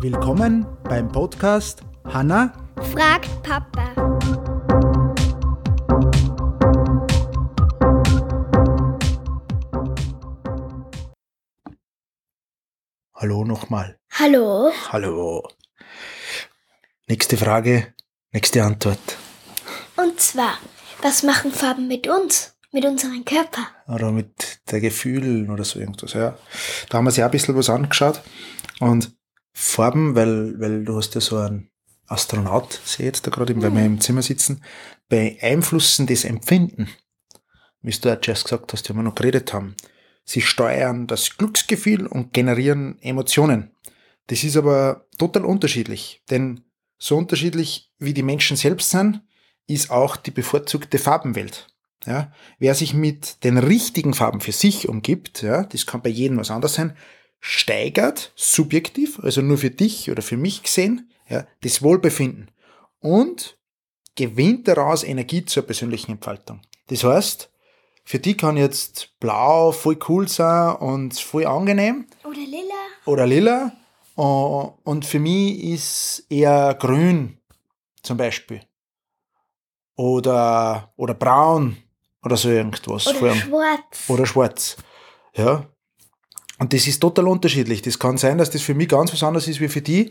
Willkommen beim Podcast Hanna fragt Papa. Hallo nochmal. Hallo. Hallo. Nächste Frage, nächste Antwort. Und zwar, was machen Farben mit uns, mit unserem Körper? Oder mit der Gefühlen oder so irgendwas. Ja. Da haben wir sich auch ein bisschen was angeschaut. Und Farben, weil, weil du hast ja so einen Astronaut, sehe jetzt da gerade, weil wir im Zimmer sitzen, beeinflussen das Empfinden. Wie du auch zuerst gesagt hast, die wir noch geredet haben. Sie steuern das Glücksgefühl und generieren Emotionen. Das ist aber total unterschiedlich, denn so unterschiedlich wie die Menschen selbst sind, ist auch die bevorzugte Farbenwelt. Ja, wer sich mit den richtigen Farben für sich umgibt, ja, das kann bei jedem was anderes sein, steigert subjektiv, also nur für dich oder für mich gesehen, ja, das Wohlbefinden und gewinnt daraus Energie zur persönlichen Entfaltung. Das heißt, für die kann jetzt blau voll cool sein und voll angenehm. Oder lila. Oder lila. Und für mich ist eher grün zum Beispiel. Oder, oder braun oder so irgendwas. Oder schwarz. Oder schwarz. Ja. Und das ist total unterschiedlich. Das kann sein, dass das für mich ganz was anderes ist wie für die.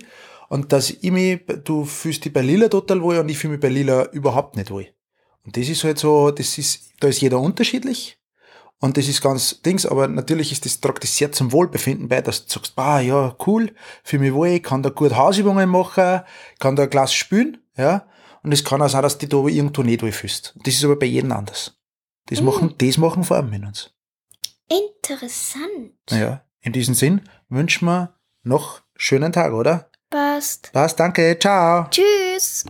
Und dass ich mich, du fühlst dich bei Lila total wohl und ich fühle mich bei Lila überhaupt nicht wohl. Und das ist halt so, das ist, da ist jeder unterschiedlich. Und das ist ganz Dings, aber natürlich ist das, tragt das sehr zum Wohlbefinden bei, dass du sagst, ah, ja, cool, fühle mich wohl, ich kann da gut Hausübungen machen, kann da ein Glas spülen, ja. Und es kann auch sein, dass du dich da irgendwo nicht wohl fühlst. Das ist aber bei jedem anders. Das Mhm. machen, das machen Farben in uns. Interessant. Ja, in diesem Sinn wünschen wir noch schönen Tag, oder? Passt. Was, danke, ciao. Tschüss.